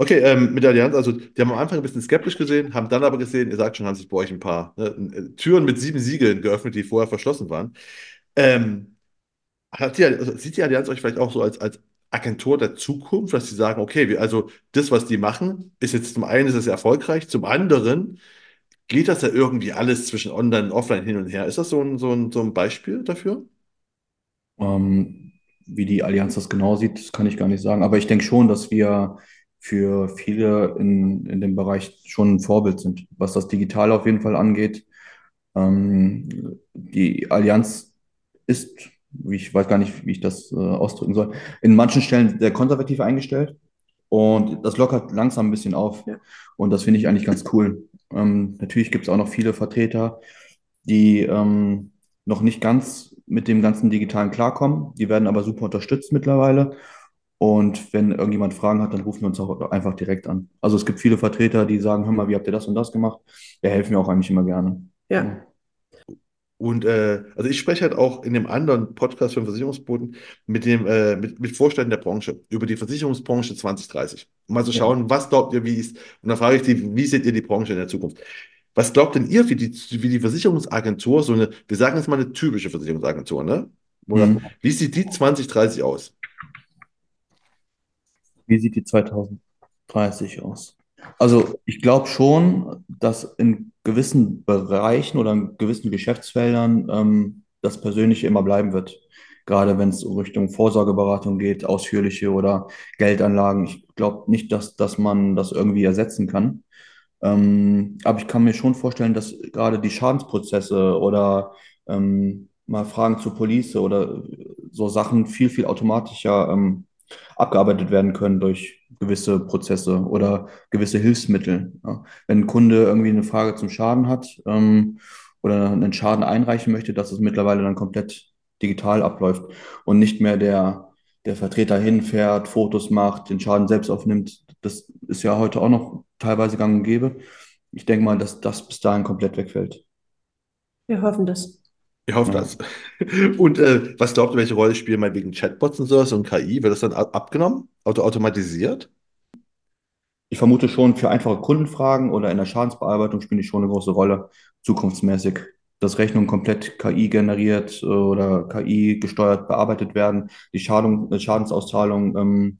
Okay, ähm, mit der Allianz, also die haben am Anfang ein bisschen skeptisch gesehen, haben dann aber gesehen, ihr sagt schon, haben sich bei euch ein paar ne, Türen mit sieben Siegeln geöffnet, die vorher verschlossen waren. Ähm, die, also sieht die Allianz euch vielleicht auch so als, als Agentur der Zukunft, dass sie sagen, okay, wir, also das, was die machen, ist jetzt zum einen ist es erfolgreich, zum anderen geht das ja irgendwie alles zwischen Online und Offline hin und her. Ist das so ein, so ein, so ein Beispiel dafür? Ähm, wie die Allianz das genau sieht, das kann ich gar nicht sagen. Aber ich denke schon, dass wir für viele in, in dem Bereich schon ein Vorbild sind, was das Digital auf jeden Fall angeht. Ähm, die Allianz ist ich weiß gar nicht, wie ich das äh, ausdrücken soll, in manchen Stellen sehr konservativ eingestellt. Und das lockert langsam ein bisschen auf. Ja. Und das finde ich eigentlich ganz cool. Ähm, natürlich gibt es auch noch viele Vertreter, die ähm, noch nicht ganz mit dem ganzen Digitalen klarkommen. Die werden aber super unterstützt mittlerweile. Und wenn irgendjemand Fragen hat, dann rufen wir uns auch einfach direkt an. Also es gibt viele Vertreter, die sagen, hör mal, wie habt ihr das und das gemacht? Ja, helfen mir auch eigentlich immer gerne. Ja. Und äh, also ich spreche halt auch in dem anderen Podcast für den Versicherungsboten mit dem äh, mit, mit Vorständen der Branche über die Versicherungsbranche 2030. Um mal zu schauen, ja. was glaubt ihr, wie ist, und dann frage ich die, wie seht ihr die Branche in der Zukunft? Was glaubt denn ihr, wie die, wie die Versicherungsagentur, so eine, wir sagen jetzt mal eine typische Versicherungsagentur, ne? Oder, mhm. Wie sieht die 2030 aus? Wie sieht die 2030 aus? Also ich glaube schon, dass in gewissen Bereichen oder in gewissen Geschäftsfeldern ähm, das Persönliche immer bleiben wird. Gerade wenn es Richtung Vorsorgeberatung geht, ausführliche oder Geldanlagen. Ich glaube nicht, dass, dass man das irgendwie ersetzen kann. Ähm, aber ich kann mir schon vorstellen, dass gerade die Schadensprozesse oder ähm, mal Fragen zur Police oder so Sachen viel, viel automatischer ähm, abgearbeitet werden können durch gewisse Prozesse oder gewisse Hilfsmittel. Ja. Wenn ein Kunde irgendwie eine Frage zum Schaden hat ähm, oder einen Schaden einreichen möchte, dass es mittlerweile dann komplett digital abläuft und nicht mehr der, der Vertreter hinfährt, Fotos macht, den Schaden selbst aufnimmt. Das ist ja heute auch noch teilweise gang und gäbe. Ich denke mal, dass das bis dahin komplett wegfällt. Wir hoffen das. Ich hoffe ja. das. Und äh, was glaubt ihr, welche Rolle spielen mal wegen Chatbots und sowas und KI? Wird das dann abgenommen, auto automatisiert? Ich vermute schon, für einfache Kundenfragen oder in der Schadensbearbeitung spielen die schon eine große Rolle, zukunftsmäßig. Dass Rechnungen komplett KI generiert äh, oder KI gesteuert bearbeitet werden, die Schadung, äh, Schadensauszahlungen ähm,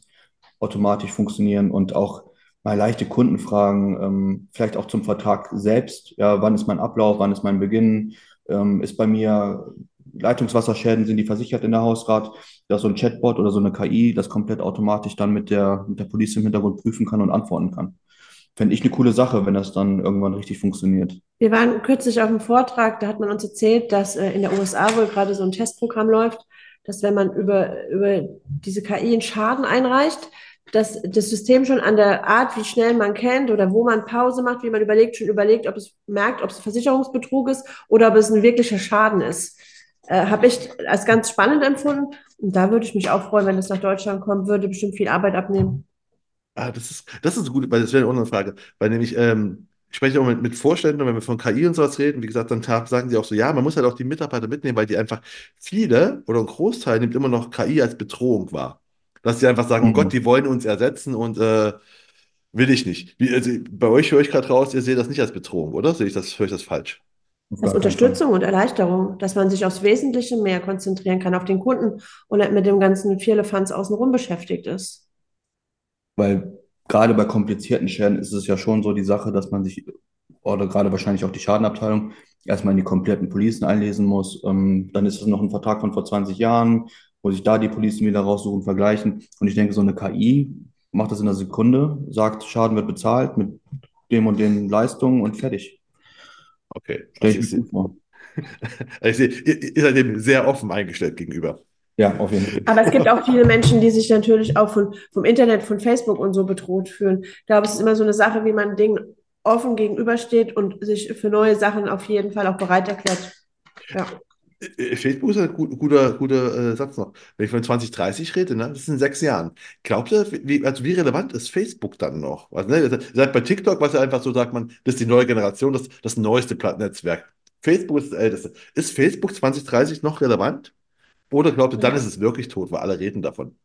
automatisch funktionieren und auch mal leichte Kundenfragen, ähm, vielleicht auch zum Vertrag selbst. Ja, wann ist mein Ablauf, wann ist mein Beginn? Ähm, ist bei mir Leitungswasserschäden, sind die versichert in der Hausrat, da so ein Chatbot oder so eine KI, das komplett automatisch dann mit der, mit der Police im Hintergrund prüfen kann und antworten kann. Fände ich eine coole Sache, wenn das dann irgendwann richtig funktioniert. Wir waren kürzlich auf einem Vortrag, da hat man uns erzählt, dass äh, in der USA wohl gerade so ein Testprogramm läuft, dass wenn man über, über diese KI einen Schaden einreicht, dass das System schon an der Art, wie schnell man kennt oder wo man Pause macht, wie man überlegt, schon überlegt, ob es merkt, ob es Versicherungsbetrug ist oder ob es ein wirklicher Schaden ist. Äh, Habe ich als ganz spannend empfunden. Und da würde ich mich auch freuen, wenn es nach Deutschland kommt, würde bestimmt viel Arbeit abnehmen. Ah, das ist, das ist gut, weil das wäre eine andere Frage. Weil nämlich, ähm, ich spreche auch mit, mit Vorständen, wenn wir von KI und sowas reden, wie gesagt, dann sagen sie auch so, ja, man muss halt auch die Mitarbeiter mitnehmen, weil die einfach viele oder ein Großteil nimmt immer noch KI als Bedrohung wahr. Dass die einfach sagen, mhm. oh Gott, die wollen uns ersetzen und äh, will ich nicht. Wie, also, bei euch höre ich gerade raus, ihr seht das nicht als Bedrohung, oder? Sehe ich das, höre ich das falsch? Als Unterstützung und Erleichterung, dass man sich aufs Wesentliche mehr konzentrieren kann, auf den Kunden und nicht mit dem ganzen Vierlefanz außenrum beschäftigt ist. Weil gerade bei komplizierten Schäden ist es ja schon so die Sache, dass man sich, oder gerade wahrscheinlich auch die Schadenabteilung, erstmal in die kompletten Policen einlesen muss. Ähm, dann ist es noch ein Vertrag von vor 20 Jahren wo sich da die Policen wieder raussuchen, vergleichen. Und ich denke, so eine KI macht das in einer Sekunde, sagt, Schaden wird bezahlt mit dem und den Leistungen und fertig. Okay. Stell ich mir vor. ich sehe, ihr, ihr seid dem sehr offen eingestellt gegenüber. Ja, auf jeden Fall. Aber es gibt auch viele Menschen, die sich natürlich auch von, vom Internet, von Facebook und so bedroht fühlen. Ich glaube, es ist immer so eine Sache, wie man Dingen offen gegenübersteht und sich für neue Sachen auf jeden Fall auch bereit erklärt. Ja. Äh, Facebook ist ein gut, guter, guter äh, Satz noch. Wenn ich von 2030 rede, ne, das in sechs Jahren. Glaubt ihr, wie, also wie relevant ist Facebook dann noch? Also, ne, seit bei TikTok, was ja einfach so sagt man, das ist die neue Generation, das, das neueste Netzwerk. Facebook ist das älteste. Ist Facebook 2030 noch relevant? Oder glaubt ihr, dann ist es wirklich tot, weil alle reden davon?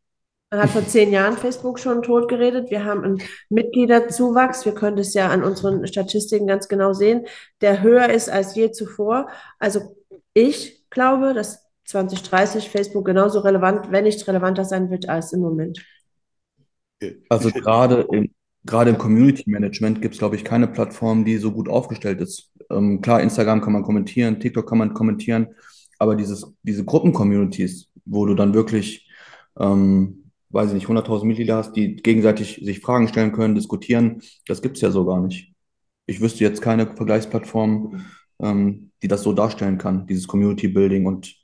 Man hat vor zehn Jahren Facebook schon tot geredet. Wir haben einen Mitgliederzuwachs. Wir können das ja an unseren Statistiken ganz genau sehen, der höher ist als je zuvor. Also ich glaube, dass 2030 Facebook genauso relevant, wenn nicht relevanter sein wird als im Moment. Also gerade im, gerade im Community Management gibt es, glaube ich, keine Plattform, die so gut aufgestellt ist. Ähm, klar, Instagram kann man kommentieren, TikTok kann man kommentieren, aber dieses, diese Gruppen-Communities, wo du dann wirklich ähm, weiß ich nicht, 100.000 Mitglieder hast, die gegenseitig sich Fragen stellen können, diskutieren, das gibt es ja so gar nicht. Ich wüsste jetzt keine Vergleichsplattform, ähm, die das so darstellen kann, dieses Community Building und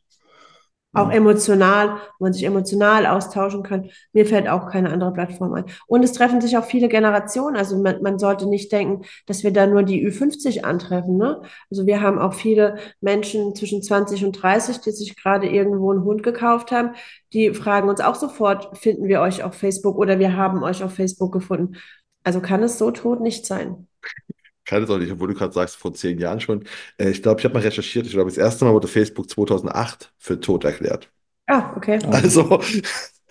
auch emotional, wo man sich emotional austauschen kann. Mir fällt auch keine andere Plattform ein. Und es treffen sich auch viele Generationen. Also man, man sollte nicht denken, dass wir da nur die Ü50 antreffen. Ne? Also wir haben auch viele Menschen zwischen 20 und 30, die sich gerade irgendwo einen Hund gekauft haben. Die fragen uns auch sofort, finden wir euch auf Facebook oder wir haben euch auf Facebook gefunden. Also kann es so tot nicht sein keine Sorge, obwohl du gerade sagst, vor zehn Jahren schon. Äh, ich glaube, ich habe mal recherchiert. Ich glaube, das erste Mal wurde Facebook 2008 für tot erklärt. Ah, okay. Also,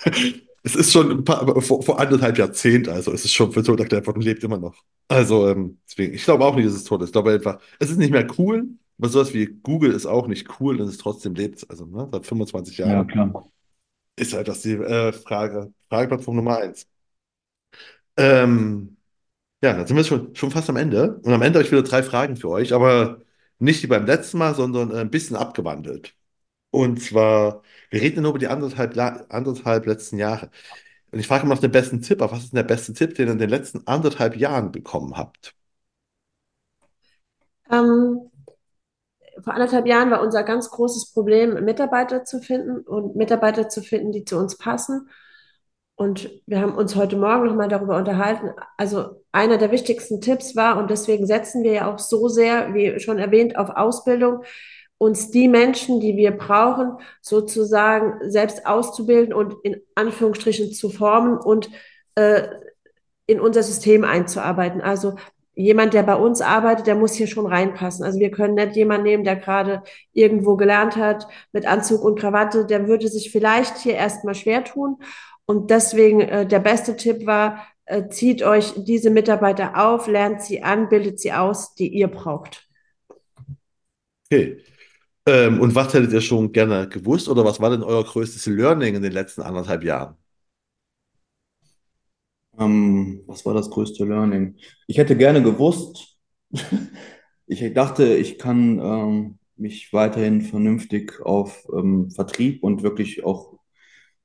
es ist schon ein paar, vor, vor anderthalb Jahrzehnten, also es ist schon für tot erklärt worden und lebt immer noch. Also, ähm, deswegen, ich glaube auch nicht, dass es tot ist. Ich glaube einfach, es ist nicht mehr cool, aber sowas wie Google ist auch nicht cool und es trotzdem lebt. Also, ne, seit 25 Jahren. Ja, klar. Ist halt das die äh, Frage, Frageplattform Nummer eins. Ähm, ja, dann sind wir schon, schon fast am Ende. Und am Ende habe ich wieder drei Fragen für euch, aber nicht wie beim letzten Mal, sondern äh, ein bisschen abgewandelt. Und zwar, wir reden nur über die anderthalb, anderthalb letzten Jahre. Und ich frage mal nach dem besten Tipp. Aber was ist denn der beste Tipp, den ihr in den letzten anderthalb Jahren bekommen habt? Ähm, vor anderthalb Jahren war unser ganz großes Problem, Mitarbeiter zu finden und Mitarbeiter zu finden, die zu uns passen. Und wir haben uns heute Morgen nochmal darüber unterhalten. Also einer der wichtigsten Tipps war, und deswegen setzen wir ja auch so sehr, wie schon erwähnt, auf Ausbildung, uns die Menschen, die wir brauchen, sozusagen selbst auszubilden und in Anführungsstrichen zu formen und äh, in unser System einzuarbeiten. Also jemand, der bei uns arbeitet, der muss hier schon reinpassen. Also wir können nicht jemanden nehmen, der gerade irgendwo gelernt hat mit Anzug und Krawatte, der würde sich vielleicht hier erstmal schwer tun. Und deswegen äh, der beste Tipp war, äh, zieht euch diese Mitarbeiter auf, lernt sie an, bildet sie aus, die ihr braucht. Okay. Ähm, und was hättet ihr schon gerne gewusst oder was war denn euer größtes Learning in den letzten anderthalb Jahren? Ähm, was war das größte Learning? Ich hätte gerne gewusst, ich dachte, ich kann ähm, mich weiterhin vernünftig auf ähm, Vertrieb und wirklich auch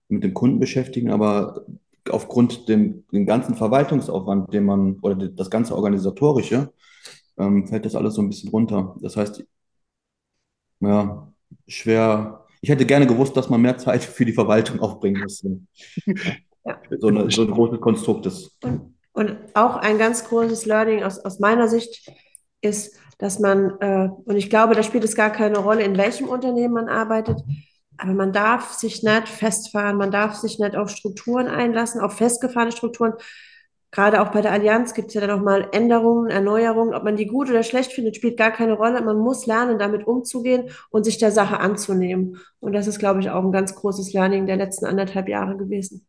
mit dem Kunden beschäftigen, aber aufgrund dem, dem ganzen Verwaltungsaufwand, den man, oder das ganze Organisatorische, ähm, fällt das alles so ein bisschen runter. Das heißt, ja, schwer. Ich hätte gerne gewusst, dass man mehr Zeit für die Verwaltung aufbringen muss. Ja. So, eine, so ein großes Konstrukt ist. Und, und, auch ein ganz großes Learning aus, aus meiner Sicht ist, dass man, äh, und ich glaube, da spielt es gar keine Rolle, in welchem Unternehmen man arbeitet, aber man darf sich nicht festfahren, man darf sich nicht auf Strukturen einlassen, auf festgefahrene Strukturen. Gerade auch bei der Allianz gibt es ja dann auch mal Änderungen, Erneuerungen. Ob man die gut oder schlecht findet, spielt gar keine Rolle. Man muss lernen, damit umzugehen und sich der Sache anzunehmen. Und das ist, glaube ich, auch ein ganz großes Learning der letzten anderthalb Jahre gewesen.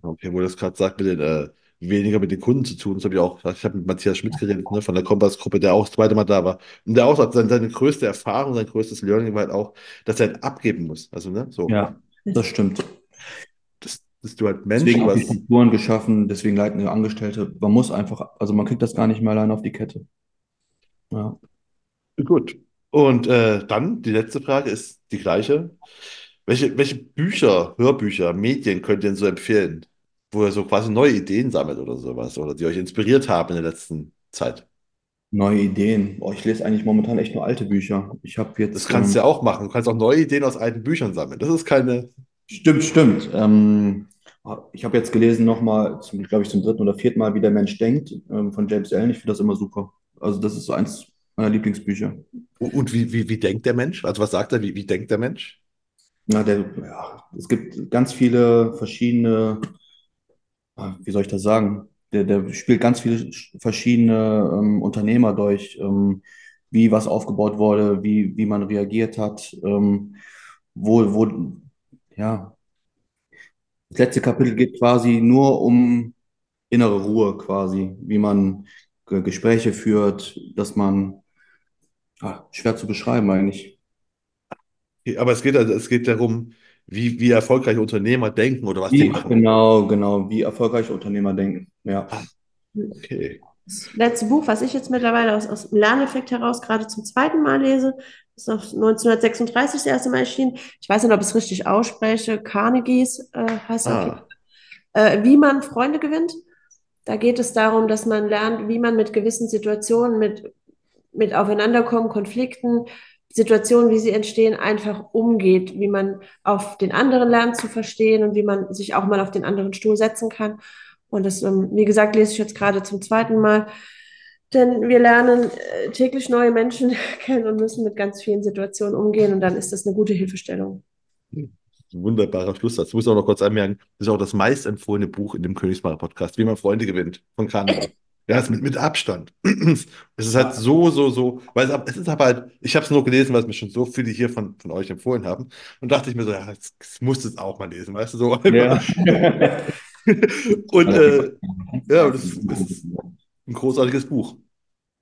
Okay, wo du das gerade sagt, mit den, äh, weniger mit den Kunden zu tun. Das habe ich auch, ich habe mit Matthias Schmidt geredet, ne, von der Kompass-Gruppe, der auch das zweite Mal da war. Und der auch sagt, seine, seine größte Erfahrung, sein größtes Learning war halt auch, dass er halt abgeben muss. Also, ne, so. Ja, das stimmt. Das, dass du halt Menschen Deswegen ich Strukturen geschaffen, deswegen leitende Angestellte. Man muss einfach, also man kriegt das gar nicht mehr allein auf die Kette. Ja. Gut. Und äh, dann die letzte Frage ist die gleiche. Welche, welche Bücher, Hörbücher, Medien könnt ihr denn so empfehlen? Wo ihr so quasi neue Ideen sammelt oder sowas oder die euch inspiriert haben in der letzten Zeit? Neue Ideen. Oh, ich lese eigentlich momentan echt nur alte Bücher. Ich habe jetzt. Das kannst du ähm, ja auch machen. Du kannst auch neue Ideen aus alten Büchern sammeln. Das ist keine. Stimmt, stimmt. Ähm, ich habe jetzt gelesen nochmal, glaube ich, zum dritten oder vierten Mal, wie der Mensch denkt, ähm, von James Allen. Ich finde das immer super. Also, das ist so eins meiner Lieblingsbücher. Und wie, wie, wie denkt der Mensch? Also was sagt er? Wie, wie denkt der Mensch? Ja, der, ja, es gibt ganz viele verschiedene, wie soll ich das sagen? Der, der spielt ganz viele verschiedene ähm, Unternehmer durch, ähm, wie was aufgebaut wurde, wie, wie man reagiert hat, ähm, wo, wo, ja, das letzte Kapitel geht quasi nur um innere Ruhe quasi, wie man Ge- Gespräche führt, dass man, ah, schwer zu beschreiben eigentlich. Aber es geht, also, es geht darum, wie, wie erfolgreiche Unternehmer denken oder was die Wie, machen. genau, genau, wie erfolgreiche Unternehmer denken. Ja. Okay. Das letzte Buch, was ich jetzt mittlerweile aus, aus dem Lerneffekt heraus gerade zum zweiten Mal lese, ist auf 1936 das erste Mal erschienen. Ich weiß nicht, ob ich es richtig ausspreche. Carnegies äh, heißt Ah. Äh, Wie man Freunde gewinnt. Da geht es darum, dass man lernt, wie man mit gewissen Situationen, mit, mit Aufeinanderkommen, Konflikten, Situationen, wie sie entstehen, einfach umgeht, wie man auf den anderen lernt zu verstehen und wie man sich auch mal auf den anderen Stuhl setzen kann. Und das, ähm, wie gesagt, lese ich jetzt gerade zum zweiten Mal. Denn wir lernen äh, täglich neue Menschen kennen und müssen mit ganz vielen Situationen umgehen. Und dann ist das eine gute Hilfestellung. wunderbarer Schlusssatz. Ich muss auch noch kurz anmerken, das ist auch das meistempfohlene Buch in dem Königsmacher Podcast, Wie man Freunde gewinnt, von Kahnemann. Ja, ist mit, mit Abstand. Es ist halt so, so, so, weil es, es ist aber halt, ich habe es nur gelesen, weil es mir schon so viele hier von, von euch empfohlen haben. Und dachte ich mir so, ja, jetzt musst du es auch mal lesen, weißt du, so Ja. Und äh, ja, das ist, das ist ein großartiges Buch.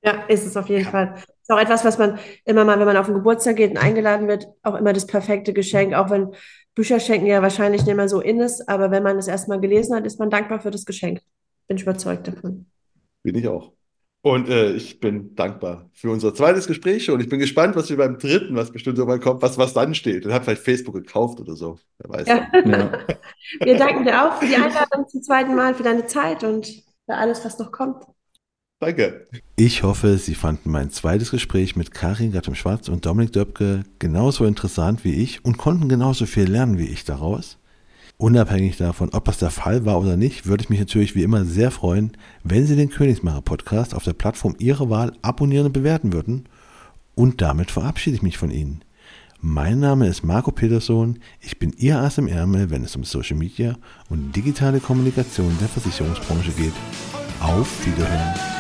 Ja, ist es auf jeden Fall. Ist auch etwas, was man immer mal, wenn man auf den Geburtstag geht und eingeladen wird, auch immer das perfekte Geschenk, auch wenn Bücher schenken ja wahrscheinlich nicht mehr so in ist, aber wenn man es erstmal gelesen hat, ist man dankbar für das Geschenk. Bin ich überzeugt davon. Bin ich auch. Und äh, ich bin dankbar für unser zweites Gespräch und ich bin gespannt, was wir beim dritten, was bestimmt irgendwann kommt, was, was dann steht. Und habe vielleicht Facebook gekauft oder so. Wer weiß. Ja. Ja. Wir danken dir auch für die Einladung zum zweiten Mal, für deine Zeit und für alles, was noch kommt. Danke. Ich hoffe, Sie fanden mein zweites Gespräch mit Karin Gattum-Schwarz und Dominik Döpke genauso interessant wie ich und konnten genauso viel lernen wie ich daraus. Unabhängig davon, ob das der Fall war oder nicht, würde ich mich natürlich wie immer sehr freuen, wenn Sie den Königsmacher Podcast auf der Plattform Ihrer Wahl abonnieren und bewerten würden. Und damit verabschiede ich mich von Ihnen. Mein Name ist Marco Peterson. Ich bin Ihr Ass im Ärmel, wenn es um Social Media und digitale Kommunikation der Versicherungsbranche geht. Auf Wiederhören.